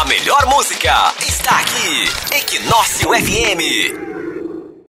A melhor música está aqui. Equinócio FM.